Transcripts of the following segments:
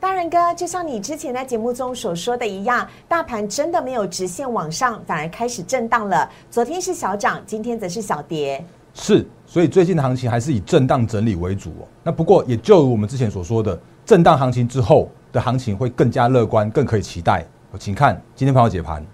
大人哥，就像你之前在节目中所说的一样，大盘真的没有直线往上，反而开始震荡了。昨天是小涨，今天则是小跌。是，所以最近的行情还是以震荡整理为主哦。那不过，也就如我们之前所说的，震荡行情之后的行情会更加乐观，更可以期待。请看今天朋友解盘。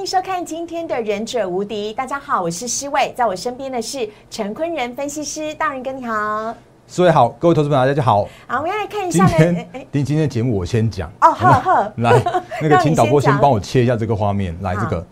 迎收看今天的《忍者无敌》。大家好，我是施伟，在我身边的是陈坤仁分析师。大人哥你好，四位好，各位投资朋友大家好。好，我们要来看一下 今天今今天的节目我先讲哦，好好，来，那个 请导播先帮我切一下这个画面，来这个。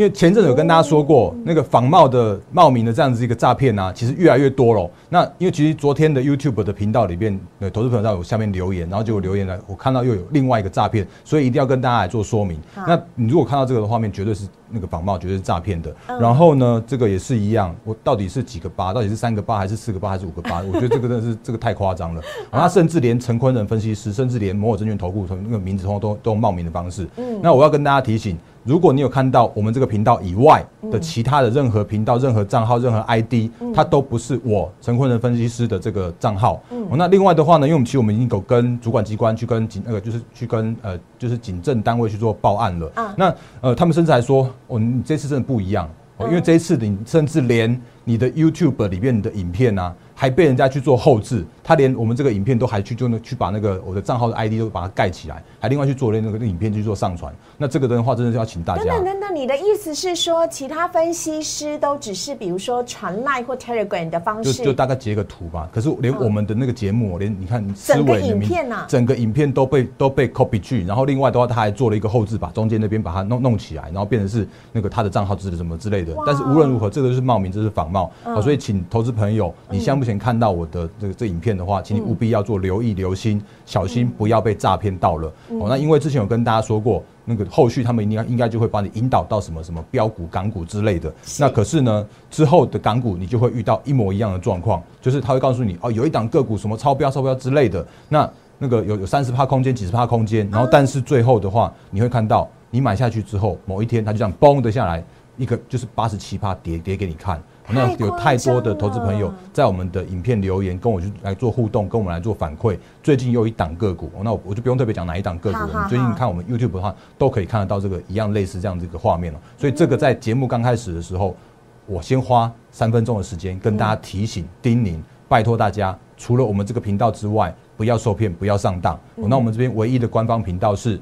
因为前阵子有跟大家说过，那个仿冒的冒名的这样子一个诈骗啊，其实越来越多了。那因为其实昨天的 YouTube 的频道里边，呃，投资朋友在我下面留言，然后结果留言呢，我看到又有另外一个诈骗，所以一定要跟大家来做说明。那你如果看到这个的画面，绝对是那个仿冒，绝对是诈骗的。嗯然后呢，这个也是一样，我到底是几个八？到底是三个八，还是四个八，还是五个八？我觉得这个真的是这个太夸张了。然后他甚至连陈坤仁分析师，甚至连摩尔证券投顾从那个名字通通都都用冒名的方式。嗯那我要跟大家提醒，如果你有看到我们这个频道以外的其他的任何频道、任何账号、任何 ID，它都不是我陈坤仁分析师的这个账号。哦那另外的话呢，因为我们其实我们已经有跟主管机关去跟警那个就是去跟呃就是警政单位去做报案了。啊那呃他们甚至还说，哦你这次真的不一样。哦，因为这一次你甚至连你的 YouTube 里面的影片啊，还被人家去做后置，他连我们这个影片都还去就那去把那个我的账号的 ID 都把它盖起来，还另外去做了那个影片去做上传。那这个的话，真的是要请大家等等。等等，你的意思是说，其他分析师都只是比如说传 Line 或 Telegram 的方式，就大概截个图吧，可是连我们的那个节目，连你看思整个影片啊。整个影片都被都被 copy 去，然后另外的话，他还做了一个后置，把中间那边把它弄弄起来，然后变成是那个他的账号之类什么之类的。但是无论如何，这个就是冒名，这是仿冒。嗯。啊，所以请投资朋友，你现在目前看到我的这个这影片的话，请你务必要做留意、留心，小心不要被诈骗到了。哦，那因为之前有跟大家说过。那个后续他们应该应该就会把你引导到什么什么标股、港股之类的。那可是呢，之后的港股你就会遇到一模一样的状况，就是他会告诉你哦，有一档个股什么超标、超标之类的，那那个有有三十趴空间、几十趴空间，然后但是最后的话，你会看到你买下去之后，某一天它就这样嘣的下来，一个就是八十七趴跌跌给你看。那有太多的投资朋友在我们的影片留言，跟我去来做互动，跟我们来做反馈。最近又有一档个股，哦那我我就不用特别讲哪一档个股了。好好你最近看我们 YouTube 的话，都可以看得到这个一样类似这样子一个画面了。所以这个在节目刚开始的时候，我先花三分钟的时间跟大家提醒、叮咛，拜托大家，除了我们这个频道之外，不要受骗，不要上当。哦那我们这边唯一的官方频道是，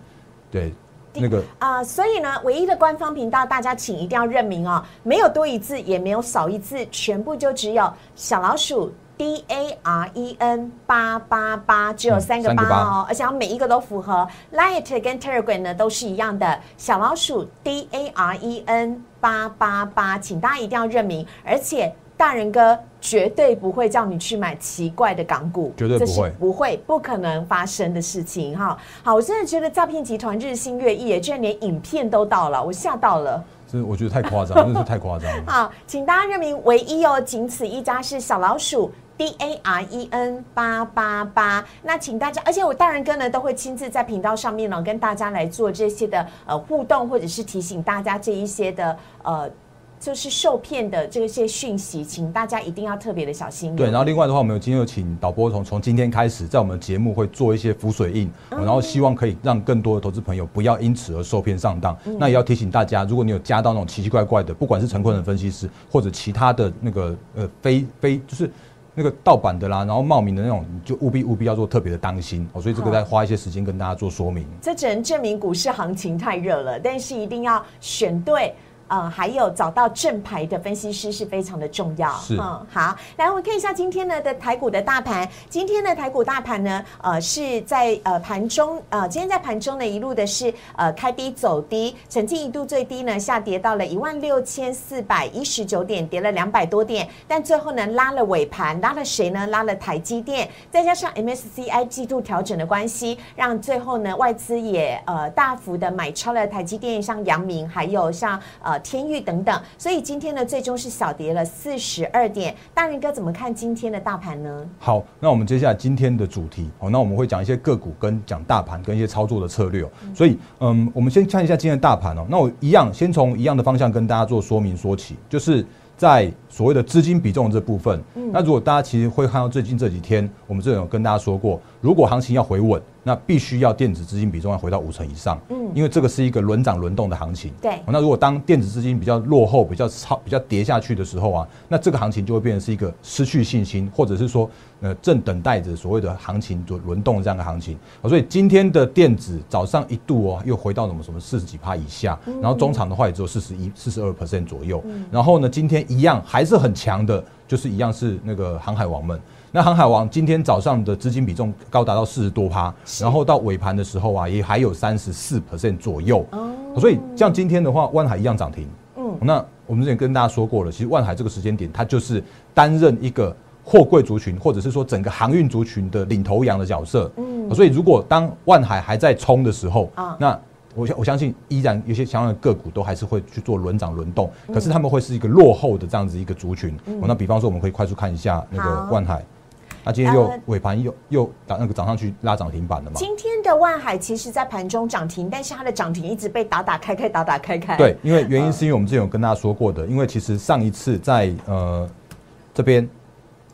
对那个啊、所以呢，唯一的官方频道，大家请一定要认明哦，没有多一字，也没有少一字，全部就只有小老鼠 D A R E N 八八八，只有嗯三个八哦，而且要每一个都符合。Light 跟 Telegram 呢都是一样的，小老鼠 D A R E N 八八八，请大家一定要认明，而且。大人哥绝对不会叫你去买奇怪的港股，绝对不会不会，不可能发生的事情哈。好，我真的觉得诈骗集团日新月异耶，居然连影片都到了，我吓到了。这我觉得太夸张，真的是太夸张了。好，请大家认明唯一哦，仅此一家是小老鼠。D A R E N 八八八，那请大家，而且我大人哥呢都会亲自在频道上面呢跟大家来做这些的呃互动，或者是提醒大家这一些的呃就是受骗的这些讯息，请大家一定要特别的小心。对，然后另外的话，我们有今天有请导播从从今天开始，在我们节目会做一些浮水印，嗯然后希望可以让更多的投资朋友不要因此而受骗上当。嗯那也要提醒大家，如果你有加到那种奇奇怪怪的，不管是陈坤的分析师或者其他的那个呃非非就是。那个盗版的啦，然后冒名的那种，你就务必务必要做特别的当心哦。所以这个好再花一些时间跟大家做说明。这只能证明股市行情太热了，但是一定要选对。呃，还有找到正牌的分析师是非常的重要。是嗯，好，来我们看一下今天呢的台股的大盘。今天的台股大盘呢，呃，是在呃盘中，呃，今天在盘中呢一路的是呃开低走低，曾经一度最低呢下跌到了一万六千四百一十九点，跌了两百多点，但最后呢拉了尾盘，拉了谁呢？拉了台积电，再加上 MSCI 季度调整的关系，让最后呢外资也呃大幅的买超了台积电，像阳明，还有像呃呃天域等等，所以今天呢最终是小跌了四十二点。大人哥怎么看今天的大盘呢？好，那我们接下来今天的主题，好，那我们会讲一些个股跟讲大盘跟一些操作的策略。所以，嗯，我们先看一下今天的大盘哦。那我一样先从一样的方向跟大家做说明说起，就是在所谓的资金比重这部分。那如果大家其实会看到最近这几天，我们这有跟大家说过，如果行情要回稳。那必须要电子资金比重要回到五成以上，嗯，因为这个是一个轮涨轮动的行情，对。那如果当电子资金比较落后、比较超、比较跌下去的时候啊，那这个行情就会变成是一个失去信心，或者是说，呃，正等待着所谓的行情轮轮动这样的行情。所以今天的电子早上一度哦，又回到什么什么四十几趴以下，然后中场的话也只有四十一、四十二 percent 左右。然后呢，今天一样还是很强的，就是一样是那个航海王们。那航海王今天早上的资金比重高达到四十多趴，然后到尾盘的时候啊，也还有三十四 percent 左右。哦，所以像今天的话，万海一样涨停。嗯，那我们之前跟大家说过了，其实万海这个时间点，它就是担任一个货柜族群，或者是说整个航运族群的领头羊的角色。嗯，所以如果当万海还在冲的时候，啊，那我相我相信依然有些相关的个股都还是会去做轮涨轮动，可是他们会是一个落后的这样子一个族群。那比方说，我们可以快速看一下那个万海。那今天又尾盘又又打那个涨上去拉涨停板了嘛？今天的万海其实，在盘中涨停，但是它的涨停一直被打打开开打打开开。对，因为原因是因为我们之前有跟大家说过的，因为其实上一次在呃这边，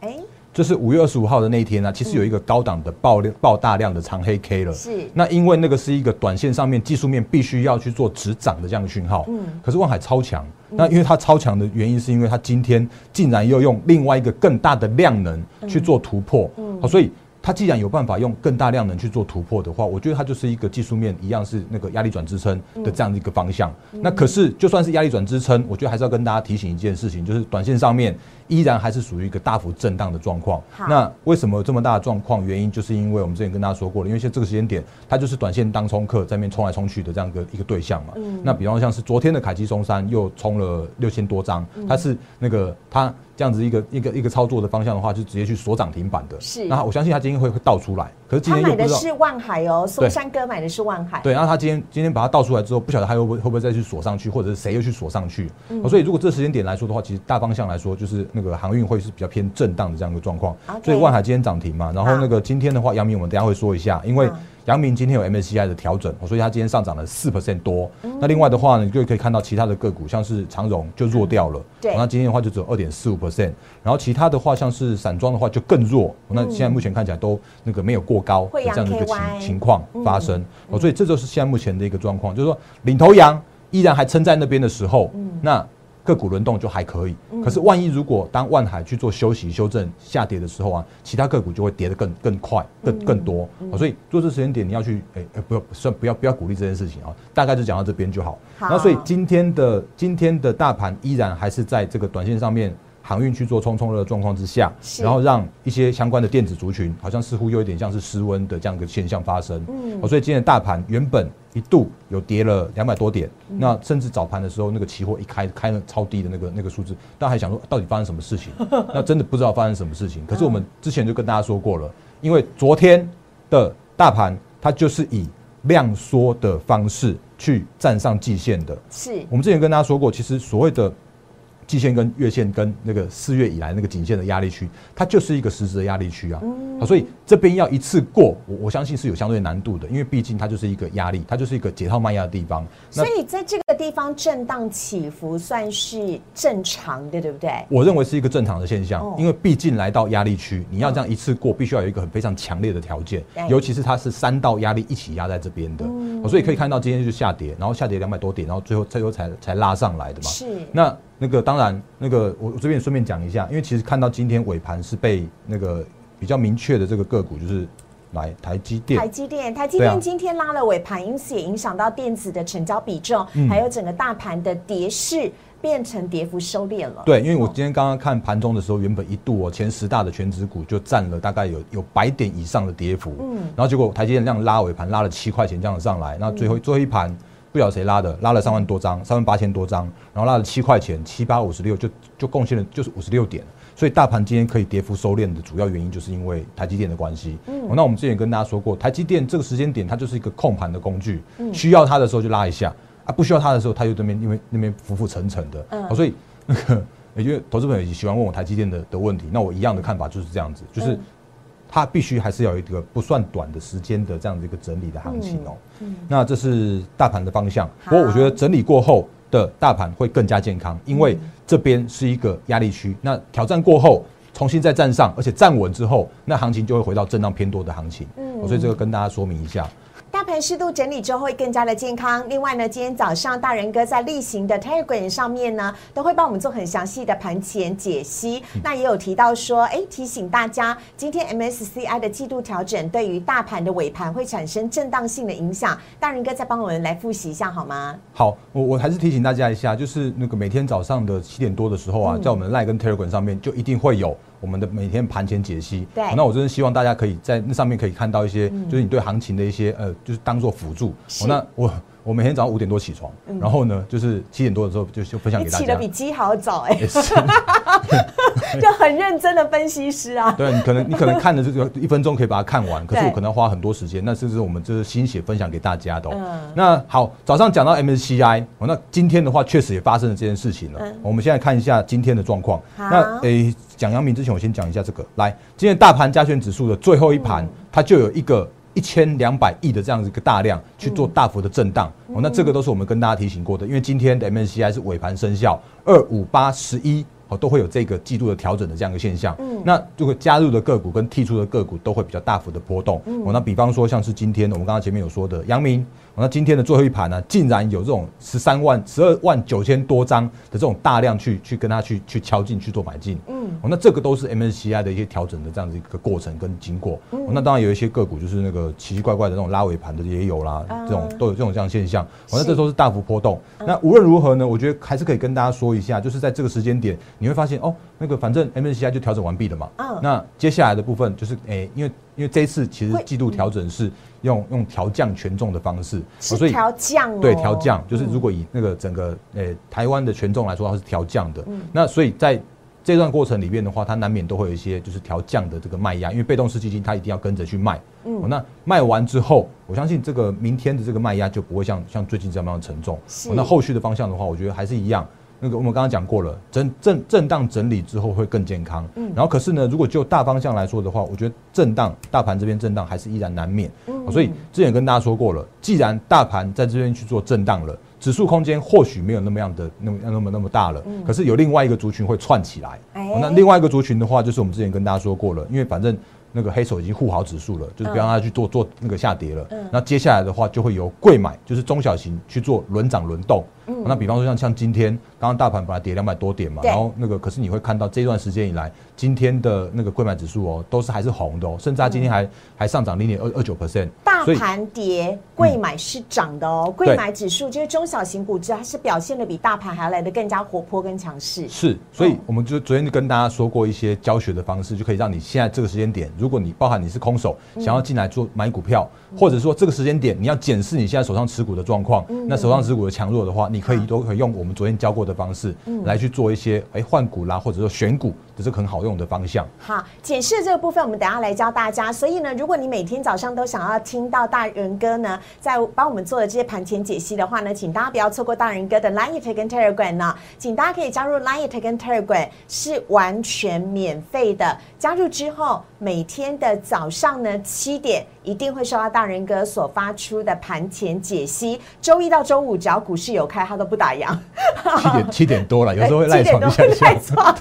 哎。就是五月二十五号的那一天呢，其实有一个高档的爆量、爆大量的长黑 K 了。是。那因为那个是一个短线上面技术面必须要去做止涨的这样的讯号。嗯。可是望海超强，那因为它超强的原因，是因为它今天竟然又用另外一个更大的量能去做突破。嗯。好，所以。它既然有办法用更大量能去做突破的话，我觉得它就是一个技术面一样是那个压力转支撑的这样的一个方向。那可是就算是压力转支撑，我觉得还是要跟大家提醒一件事情，就是短线上面依然还是属于一个大幅震荡的状况。那为什么有这么大的状况？原因就是因为我们之前跟大家说过了，因为现在这个时间点它就是短线当冲客在面冲来冲去的这样一个一个对象嘛。那比方像是昨天的凯基松山又冲了六千多张，它是那个它。这样子一个一个一个操作的方向的话，就直接去锁涨停板的。是，那我相信它今天会会倒出来。可是今天他买的是万海哦，松山哥买的是万海。对，然后他今天今天把它倒出来之后，不晓得他会不会会不会再去锁上去，或者是谁又去锁上去。所以如果这时间点来说的话，其实大方向来说，就是那个航运会是比较偏震荡的这样一个状况。所以万海今天涨停嘛，然后那个今天的话，杨明我们等下会说一下，因为。阳明今天有 MSCI 的调整，所以它今天上涨了四 percent 多。那另外的话呢，你就可以看到其他的个股，像是长荣就弱掉了。对，那今天的话就只有二点四五 percent。然后其他的话，像是散装的话就更弱。那现在目前看起来都那个没有过高这样的一个情情况发生。哦，所以这就是现在目前的一个状况，就是说领头羊依然还撑在那边的时候，那。个股轮动就还可以，可是万一如果当万海去做休息、修正、下跌的时候啊，其他个股就会跌得更更快、更更多。所以做这时间点，你要去诶诶，不要算不要不要鼓励这件事情啊。大概就讲到这边就好。那所以今天的今天的大盘依然还是在这个短线上面。航运去做冲冲热的状况之下，然后让一些相关的电子族群，好像似乎又有一点像是失温的这样一个现象发生。嗯，所以今天的大盘原本一度有跌了两百多点，那甚至早盘的时候，那个期货一开开了超低的那个那个数字，大家还想说到底发生什么事情？那真的不知道发生什么事情。可是我们之前就跟大家说过了，因为昨天的大盘它就是以量缩的方式去站上季线的。是我们之前跟大家说过，其实所谓的。季线跟月线跟那个四月以来那个颈线的压力区，它就是一个实质的压力区啊，好所以这边要一次过，我我相信是有相对难度的，因为毕竟它就是一个压力，它就是一个解套卖压的地方。所以在这个地方震荡起伏算是正常的，对不对？我认为是一个正常的现象，因为毕竟来到压力区，你要这样一次过，必须要有一个很非常强烈的条件，尤其是它是三道压力一起压在这边的，所以可以看到今天就下跌，然后下跌两百多点，然后最后最后才才拉上来的嘛。是那。那个当然，那个我我这边顺便讲一下，因为其实看到今天尾盘是被那个比较明确的这个个股，就是来台积电。台积电，台积电今天拉了尾盘，因此也影响到电子的成交比重，还有整个大盘的跌势变成跌幅收敛了。对，因为我今天刚刚看盘中的时候，原本一度哦前十大的全指股就占了大概有有百点以上的跌幅，嗯，然后结果台积电这样拉尾盘拉了七块钱这样上来，那最后最后一盘。不晓得谁拉的，拉了三万多张，三万八千多张，然后拉了七块钱，七八五十六，就就贡献了就是五十六点，所以大盘今天可以跌幅收敛的主要原因，就是因为台积电的关系。嗯，那我们之前跟大家说过，台积电这个时间点它就是一个控盘的工具，需要它的时候就拉一下，啊，不需要它的时候，它就这边因为那边浮浮沉沉的，嗯。哦所以那个 因为投资朋友也喜欢问我台积电的的问题，那我一样的看法就是这样子，就是嗯它必须还是要有一个不算短的时间的这样的一个整理的行情哦。嗯那这是大盘的方向，不过我觉得整理过后的大盘会更加健康，因嗯为这边是一个压力区，那挑战过后。重新再站上，而且站稳之后，那行情就会回到震荡偏多的行情。嗯嗯，所以这个跟大家说明一下。大盘适度整理之后会更加的健康。另外呢，今天早上大人哥在例行的 Telegram 上面呢，都会帮我们做很详细的盘前解析。那也有提到说，哎，提醒大家，今天 MSCI 的季度调整对于大盘的尾盘会产生震荡性的影响。大人哥再帮我们来复习一下好吗？好，我我还是提醒大家一下，就是那个每天早上的七点多的时候啊，在我们的 Line 跟 Telegram 上面就一定会有我们的每天盘前解析。对好那我真的希望大家可以在那上面可以看到一些，就是你对行情的一些呃，就是当做辅助。哦，那我我每天早上五点多起床，然后呢，就是七点多的时候就就分享给大家你起得比。鸡好早哎、就很认真的分析师啊。对你可能你可能看的这个一分钟可以把它看完，可是我可能要花很多时间，那这是我们这是心血分享给大家的、哦。嗯那好，早上讲到 MSCI，哦，那今天的话确实也发生了这件事情了。嗯我们现在看一下今天的状况。好那诶，讲阳明之前，我先讲一下这个。来，今天大盘加权指数的最后一盘，它就有一个。一千两百亿的这样子一个大量去做大幅的震荡、哦，那这个都是我们跟大家提醒过的，因为今天的 MSCI 是尾盘生效，二五八十一哦都会有这个季度的调整的这样一个现象。嗯那如果加入的个股跟剔出的个股都会比较大幅的波动。哦，那比方说像是今天我们刚刚前面有说的阳明，哦那今天的最后一盘呢，竟然有这种十三万、十二万九千多张的这种大量去去跟它去去敲进去做买进。嗯哦，那这个都是 MSCI 的一些调整的这样子一个过程跟经过。嗯哦，那当然有一些个股就是那个奇奇怪怪的那种拉尾盘的也有啦，啊这种都有这种这样现象。哦，那是这都是大幅波动。嗯那无论如何呢，我觉得还是可以跟大家说一下，就是在这个时间点，你会发现哦，那个反正 MSCI 就调整完毕了嘛。嗯那接下来的部分就是诶、因为因为这一次其实季度调整是用用调降权重的方式，所以调降哦，对调降，就是嗯如果以那个整个诶、台湾的权重来说，它是调降的。嗯那所以在这段过程里面的话，它难免都会有一些就是调降的这个卖压，因为被动式基金它一定要跟着去卖。嗯哦，那卖完之后，我相信这个明天的这个卖压就不会像像最近这样沉重。哦那后续的方向的话，我觉得还是一样。那个我们刚刚讲过了，震震震荡整理之后会更健康。嗯然后可是呢，如果就大方向来说的话，我觉得震荡大盘这边震荡还是依然难免。嗯哦所以之前跟大家说过了，既然大盘在这边去做震荡了，指数空间或许没有那么样的那么那么那么大了，嗯可是有另外一个族群会串起来。嗯哎哦那另外一个族群的话，就是我们之前跟大家说过了，因为反正那个黑手已经护好指数了，就是不要让它去做做那个下跌了。嗯那接下来的话，就会由贵买，就是中小型去做轮涨轮动。嗯。那比方说像像今天刚刚大盘本来跌两百多点嘛，然后那个可是你会看到这段时间以来，今天的那个贵买指数哦，都是还是红的哦，甚至它今天还、还上涨零点二二九 percent。大盘跌，贵买是涨的哦。贵对。买指数就是中小型股，它是表现的比大盘还要来的更加活泼跟强势。是，所以嗯。我们就昨天就跟大家说过一些教学的方式，就可以让你现在这个时间点，如果你包含你是空手，嗯。想要进来做买股票，或者说这个时间点你要检视你现在手上持股的状况，嗯。那手上持股的强弱的话，你可以都可以用我们昨天教过的方式嗯来去做一些哎换股啦，或者说选股的这个很好用的方向。好，检视这个部分，我们等下来教大家。所以呢，如果你每天早上都想要听到大人哥呢，在帮我们做的这些盘前解析的话呢，请大家不要错过大人哥的 Line 跟 Telegram 呢，请大家可以加入 Line 跟 Telegram，是完全免费的。加入之后，每天的早上呢七点，一定会收到大人哥所发出的盘前解析。周一到周五，只要股市有开，他都不打烊。七点 七点多了，有时候会赖床一下下。多赖床，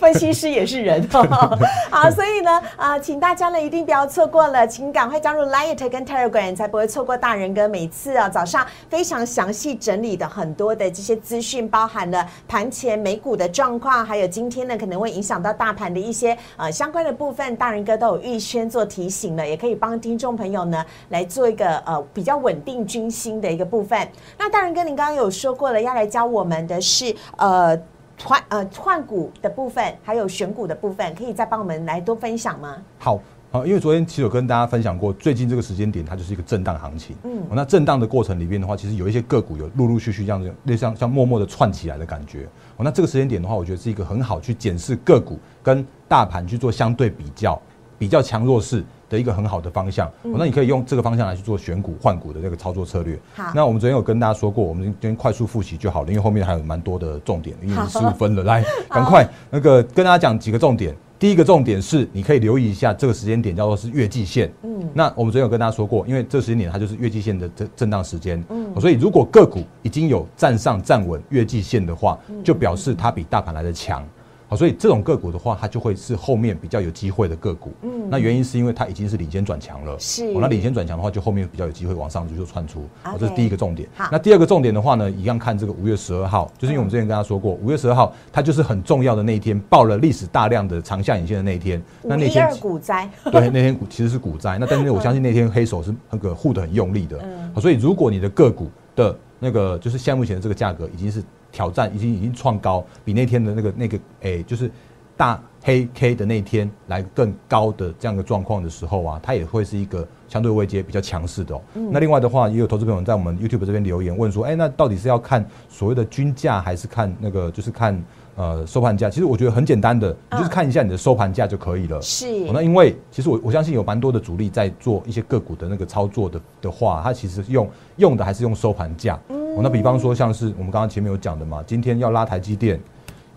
分析师也是人哦。好，所以呢，啊，请大家呢一定不要错过了，请赶快加入 Light 跟 Telegram，才不会错过大人哥每次啊早上非常详细整理的很多的这些资讯，包含了盘前美股的状况，还有今天呢可能会影响到大盘的一些呃相关的部分，大人哥都有预先做提醒了，也可以帮听众朋友呢来做一个呃比较稳定军心的一个部分。那大人哥，您刚刚有说过了，要来教我们的是呃。换呃换股的部分，还有选股的部分，可以再帮我们来多分享吗？好。好，因为昨天其实有跟大家分享过，最近这个时间点它就是一个震荡行情。嗯，那震荡的过程里面的话，其实有一些个股有陆陆续续这样子，类像像默默的串起来的感觉。哦，那这个时间点的话，我觉得是一个很好去检视个股跟大盘去做相对比较、比较强弱势的的一个很好的方向。哦那你可以用这个方向来去做选股换股的这个操作策略。好那我们昨天有跟大家说过，我们今天快速复习就好了，因为后面还有蛮多的重点，因为好十五分了，来 赶快那个跟大家讲几个重点。第一个重点是，你可以留意一下这个时间点叫做是月季线。嗯，那我们昨天有跟大家说过，因为这个时间点它就是月季线的震震荡时间。嗯，所以如果个股已经有站上站稳月季线的话，就表示它比大盘来的强。好，所以这种个股的话，它就会是后面比较有机会的个股。嗯，那原因是因为它已经是领先转强了。是哦那领先转强的话，就后面比较有机会往上就窜出。哦 OK 这是第一个重点好。那第二个重点的话呢，一样看这个五月十二号，就是因为我们之前跟大家说过，五月十二号它就是很重要的那一天，爆了历史大量的长下影线的那一天。那那天股灾，对，那天股其实是股灾，那但是我相信那天黑手是那个护的很用力的，好所以如果你的个股的那个就是现在目前的这个价格已经是挑战，已经已经创高，比那天的那个那个诶、就是大黑 K 的那一天来更高的这样的状况的时候啊，它也会是一个相对位阶比较强势的哦。那另外的话，也有投资朋友在我们 YouTube 这边留言问说，哎、那到底是要看所谓的均价，还是看那个就是看呃收盘价？其实我觉得很简单的，你就是看一下你的收盘价就可以了。是哦那因为其实我我相信有蛮多的主力在做一些个股的那个操作的的话，它其实用用的还是用收盘价。哦，那比方说像是我们刚刚前面有讲的嘛，今天要拉台积电，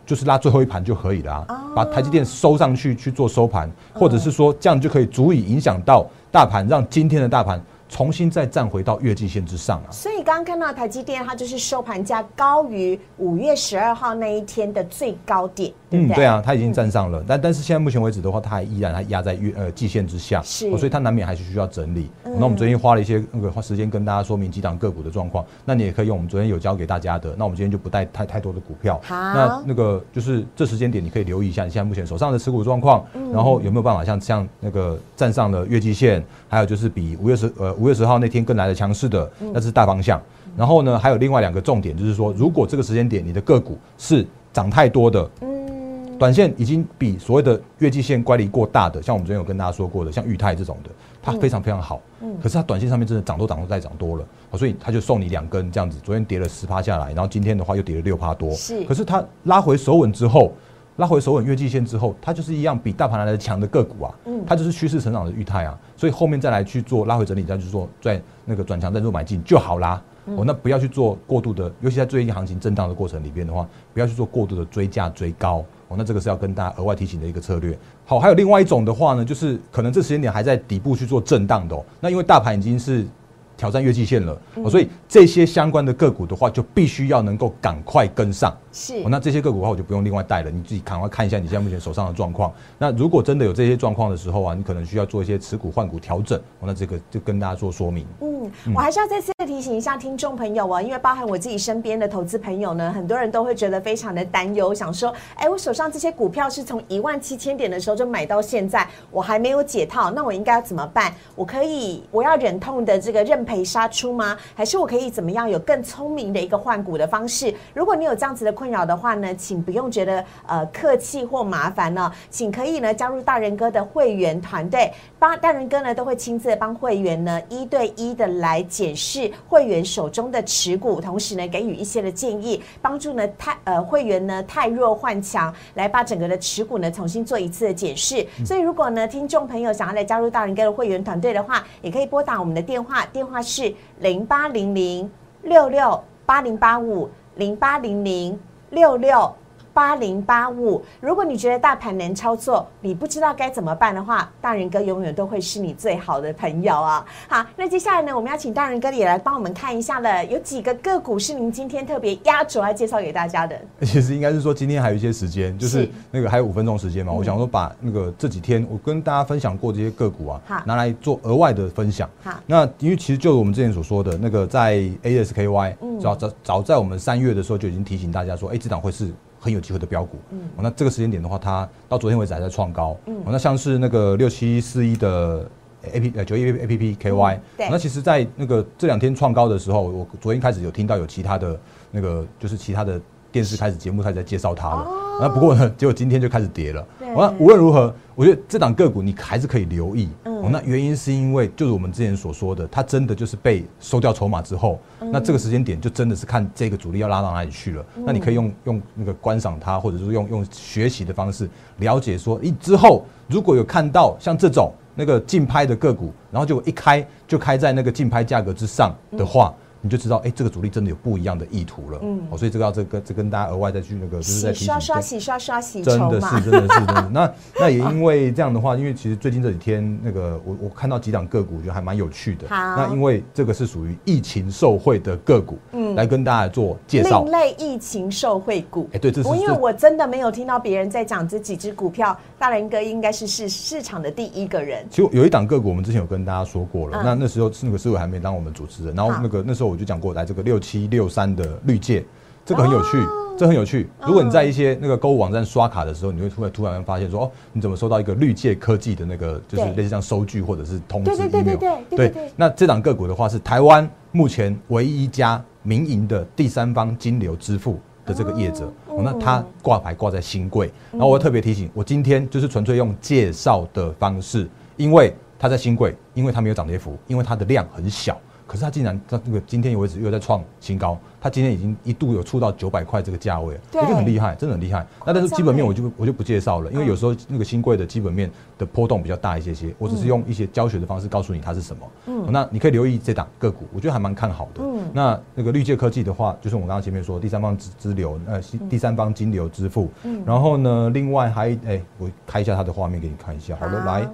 就是拉最后一盘就可以了啊，把台积电收上去去做收盘，或者是说这样就可以足以影响到大盘，让今天的大盘重新再站回到月季线之上啊。所以刚刚看到台积电，它就是收盘价高于五月十二号那一天的最高点，对不嗯，对？啊，它已经站上了，但但是现在目前为止的话，它还依然还压在月呃季线之下，是哦所以它难免还是需要整理。哦那我们昨天花了一些那个花时间跟大家说明几档个股的状况，那你也可以用我们昨天有教给大家的，那我们今天就不带太太多的股票。好那那个就是这时间点，你可以留意一下你现在目前手上的持股状况，嗯然后有没有办法像像那个站上了月季线，还有就是比五月十呃五月十号那天更来的强势的，嗯那是大方向。然后呢，还有另外两个重点，就是说，如果这个时间点你的个股是涨太多的，嗯，短线已经比所谓的月季线乖离过大的，像我们昨天有跟大家说过的，像裕泰这种的，它非常非常好。可是它短线上面真的涨都涨都再涨多了，所以它就送你两根这样子。昨天跌了十趴下来，然后今天的话又跌了六趴多。是可是它拉回手稳之后，拉回首稳月季线之后，它就是一样比大盘来的强的个股啊。嗯它就是趋势成长的裕泰啊，所以后面再来去做拉回整理，再去做在那个转强再做买进就好啦。哦，那不要去做过度的，尤其在最近行情震荡的过程里边的话，不要去做过度的追价追高。哦，那这个是要跟大家额外提醒的一个策略。好，还有另外一种的话呢，就是可能这时间点还在底部去做震荡的哦。那因为大盘已经是挑战月季线了，哦，所以这些相关的个股的话，就必须要能够赶快跟上。是哦，那这些个股的话，我就不用另外带了，你自己赶快看一下你现在目前手上的状况。那如果真的有这些状况的时候啊，你可能需要做一些持股换股调整。哦，那这个就跟大家做说明。嗯，我还是要再次提醒一下听众朋友啊，因为包含我自己身边的投资朋友呢，很多人都会觉得非常的担忧，想说，哎，我手上这些股票是从一万七千点的时候就买到现在，我还没有解套，那我应该要怎么办？我可以，我要忍痛的这个认赔杀出吗？还是我可以怎么样有更聪明的一个换股的方式？如果你有这样子的困扰的话呢，请不用觉得呃客气或麻烦呢、请可以呢加入大人哥的会员团队，帮大人哥呢都会亲自帮会员呢一对一的来检视会员手中的持股，同时呢给予一些的建议，帮助呢太呃会员呢太弱换强，来把整个的持股呢重新做一次的检视。所以如果呢听众朋友想要来加入大人哥的会员团队的话，也可以拨打我们的电话，电话是零八零零六六八零八五零八零零六六。八零八五。如果你觉得大盘难操作，你不知道该怎么办的话，大人哥永远都会是你最好的朋友啊。好，那接下来呢，我们要请大人哥也来帮我们看一下了，有几个个股是您今天特别压轴要介绍给大家的。其实应该是说今天还有一些时间，就是是那个还有五分钟时间嘛。我想说把那个这几天我跟大家分享过这些个股啊，拿来做额外的分享。好那因为其实就我们之前所说的那个在 ASKY，嗯早早早在我们三月的时候就已经提醒大家说，哎，这档会是。很有机会的标股，嗯，那这个时间点的话，它到昨天为止还在创高，嗯，那像是那个六七四一的 A P 呃九一 A P P K Y，、嗯对。那其实，在那个这两天创高的时候，我昨天开始有听到有其他的那个就是其他的电视开始节目开始在介绍它了。那不过呢，结果今天就开始跌了。对那无论如何，我觉得这档个股你还是可以留意。那原因是因为就是我们之前所说的，它真的就是被收掉筹码之后，嗯那这个时间点就真的是看这个主力要拉到哪里去了。那你可以用用那个观赏它，或者是用用学习的方式了解说，一之后如果有看到像这种那个竞拍的个股，然后就一开就开在那个竞拍价格之上的话。你就知道，哎、这个主力真的有不一样的意图了。嗯嗯，哦，所以这个要这个这跟大家额外再去那个，就是在提醒。洗刷刷，洗刷刷，洗真的是，。真的是，真的。那那也因为这样的话，因为其实最近这几天那个我我看到几档个股，我觉得还蛮有趣的。好那因为这个是属于疫情受惠的个股，嗯来跟大家做介绍另。类疫情受惠股。哎对这是我因为我真的没有听到别人在讲这几只股票，大人哥应该是市市场的第一个人。其实有一档个股，我们之前有跟大家说过了。嗯那那时候那个思伟还没当我们主持人，然后那个那时候我就讲过，来这个六七六三的绿界，这个很有趣，哦这很有趣。如果你在一些那个购物网站刷卡的时候，你会突然突然发现说，哦，你怎么收到一个绿界科技的那个，就是对类似像收据或者是通知对对对对对对对那这档个股的话，是台湾目前唯一一家民营的第三方金流支付的这个业者。哦，那它挂牌挂在新贵，然后我要特别提醒，我今天就是纯粹用介绍的方式，因为它在新贵，因为它没有涨跌幅，因为它的量很小。可是它竟然在这个今天为止又在创新高，它今天已经一度有触到九百块这个价位了，对我觉得很厉害，真的很厉害。那但是基本面我就我就不介绍了，因为嗯有时候那个新贵的基本面的波动比较大一些些，我只是用一些教学的方式告诉你它是什么。嗯，那你可以留意这档个股，我觉得还蛮看好的。嗯那那个绿界科技的话，就是我们刚刚前面说第三方支支流，呃，第三方金流支付。嗯然后呢，另外还哎，我开一下它的画面给你看一下。好了，来，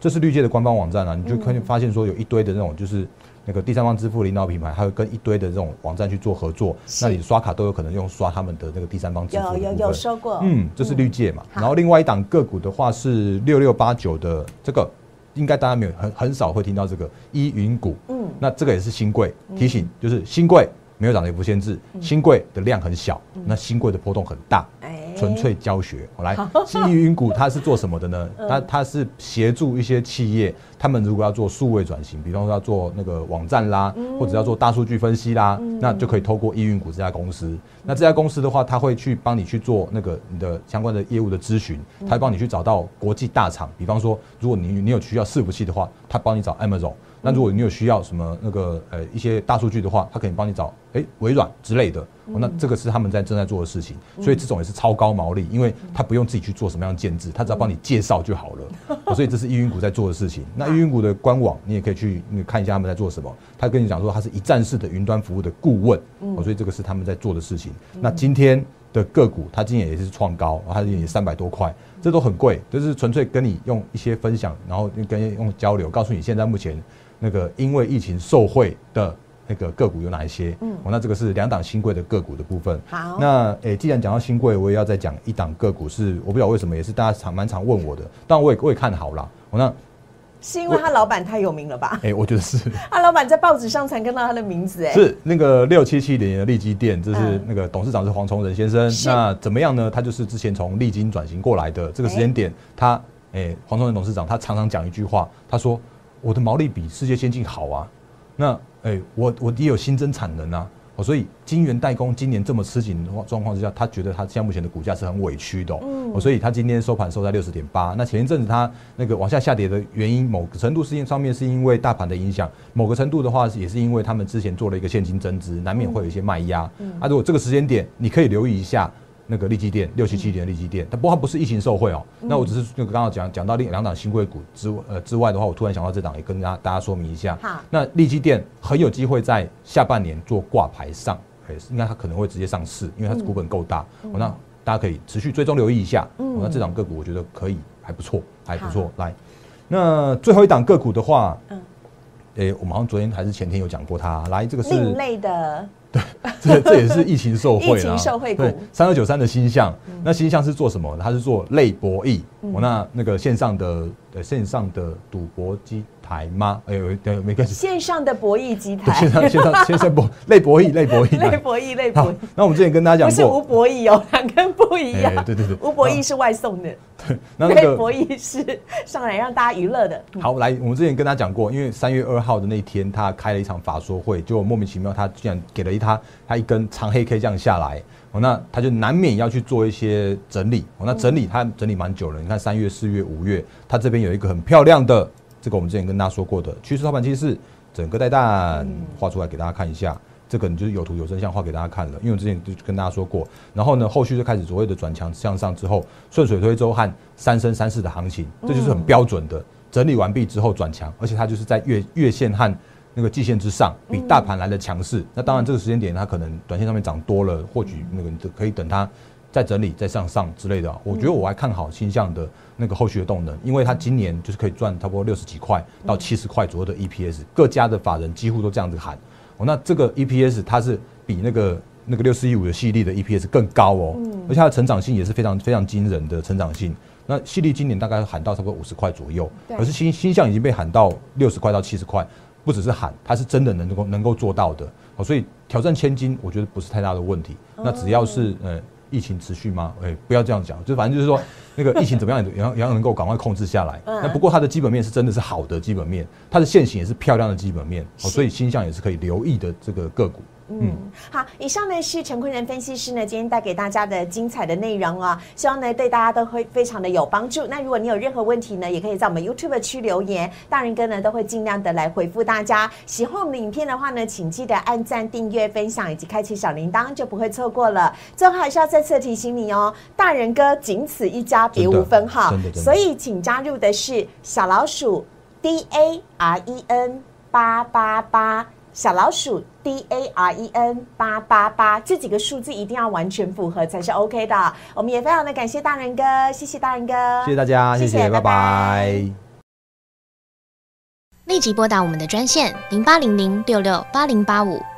这是绿界的官方网站啊，你就可以发现说有一堆的那种就是。那个第三方支付领导品牌，还有跟一堆的这种网站去做合作，那你刷卡都有可能用刷他们的那个第三方支付有有有收过，嗯，这是绿界嘛。好。然后另外一档个股的话是六六八九的这个，应该大家没有很很少会听到这个依云股。嗯。那这个也是新贵，提醒就是新贵没有涨跌幅限制，新贵的量很小，那新贵的波动很大。哎纯粹教学，我来，新云股它是做什么的呢？嗯它它是协助一些企业，他们如果要做数位转型，比方说要做那个网站啦，嗯或者要做大数据分析啦，那就可以透过易云股这家公司。那这家公司的话，它会去帮你去做那个你的相关的业务的咨询，它会帮你去找到国际大厂，比方说，如果你你有需要伺服器的话，它帮你找 Amazon。那如果你有需要什么那个呃一些大数据的话，他可以帮你找哎微软之类的、哦那这个是他们在正在做的事情，所以这种也是超高毛利，因为他不用自己去做什么样的建制，他只要帮你介绍就好了。哦所以这是易云股在做的事情。那易云股的官网你也可以去你看一下他们在做什么。他跟你讲说他是一站式的云端服务的顾问，哦所以这个是他们在做的事情。那今天的个股，它今年也是创高，它也三百多块，这都很贵，就是纯粹跟你用一些分享，然后跟用交流，告诉你现在目前那个因为疫情受惠的那个个股有哪一些。嗯，哦，那这个是两档新贵的个股的部分。好那诶、既然讲到新贵，我也要再讲一档个股是，我不知道为什么，也是大家常蛮常问我的，但我也我也看好了。哦，那是因为他老板太有名了吧？诶、我觉得是。他老板在报纸上才看到他的名字，哎，是那个六七七年的利基店，这是嗯那个董事长是黄崇仁先生。是那怎么样呢？他就是之前从利金转型过来的。这个时间点，他诶、黄崇仁董事长他常常讲一句话，他说：“我的毛利比世界先进好啊。那诶、我我也有新增产能啊。”哦，所以金源代工今年这么吃紧的状况之下，他觉得他现在目前的股价是很委屈的、哦。嗯哦，所以他今天收盘收在六十点八。那前一阵子他那个往下下跌的原因，某个程度是因上面是因为大盘的影响，某个程度的话也是因为他们之前做了一个现金增资，难免会有一些卖压。啊，如果这个时间点，你可以留意一下。那个利基店六七七年的利基店，它不过它不是疫情受惠哦。那我只是那个刚刚讲讲到另两档新贵股之呃之外的话，我突然想到这档也跟大家大家说明一下。好那利基店很有机会在下半年做挂牌上，哎，应该它可能会直接上市，因为它股本够大。哦，那大家可以持续追踪留意一下。哦，那这档个股我觉得可以，还不错，还不错。来，那最后一档个股的话，嗯嗯，哎，我们好像昨天还是前天有讲过它。来，这个是另类的，这这也是疫情受惠啦，疫情受惠股对，三二九三的星象，那星象是做什么的？它是做类博弈。哦，那那个线上的呃线上的赌博机台吗？哎呦，对，没关系。线上的博弈机台，线，上线上线上博类博弈类博弈。类博弈类博好弈，，那我们之前跟大家讲过不是吴讲过，博弈哦，两根不一样。哎对对对吴博弈是外送的，那那个类博弈是上来让大家娱乐的。好，来，我们之前跟他讲过，因为三月二号的那一天，他开了一场法说会，结果莫名其妙，他居然给了一他他一根长黑 K 这样下来，哦哦，那他就难免要去做一些整理。哦，那整理他整理蛮久了，你看三月、四月、五月，他这边有一个很漂亮的，这个我们之前跟大家说过的趋势操盘趋势，整个带蛋画出来给大家看一下。这个你就是有图有真相画给大家看了，因为我之前就跟大家说过，然后呢，后续就开始所谓的转强向上之后，顺水推舟和三升三四的行情，这就是很标准的整理完毕之后转强，而且它就是在月月线和那个季线之上，比大盘来的强势。那当然这个时间点它可能短线上面涨多了，或许那个可以等它再整理再向上之类的。我觉得我还看好倾向的那个后续的动能，因为它今年就是可以赚差不多六十几块到七十块左右的 EPS，各家的法人几乎都这样子喊。哦，那这个 EPS 它是比那个那个六四一五的系列的 EPS 更高哦，而且它的成长性也是非常非常惊人的成长性。那系列今年大概喊到差不多五十块左右，可是新新项已经被喊到六十块到七十块，不只是喊，它是真的能够能够做到的。哦，所以挑战千金，我觉得不是太大的问题。那只要是呃。疫情持续吗？哎，不要这样讲，就反正就是说，那个疫情怎么样 也要也要能够赶快控制下来。那不过它的基本面是真的是好的基本面，它的线型也是漂亮的基本面，所以新向也是可以留意的这个个股。嗯，好，以上呢是陈坤仁分析师呢今天带给大家的精彩的内容啊，希望呢对大家都会非常的有帮助。那如果你有任何问题呢，也可以在我们 YouTube 区留言，大人哥呢都会尽量的来回复大家。喜欢我们的影片的话呢，请记得按赞、订阅、分享以及开启小铃铛，就不会错过了。最后还是要再次提醒你哦，大人哥仅此一家，别无分号，所以请加入的是小老鼠 D A R E N 八八八。小老鼠 D A R E N 八八八这几个数字一定要完全符合才是 OK 的。我们也非常的感谢大人哥，谢谢大人哥，谢谢大家，谢谢，拜拜。立即拨打我们的专线零八零零六六八零八五。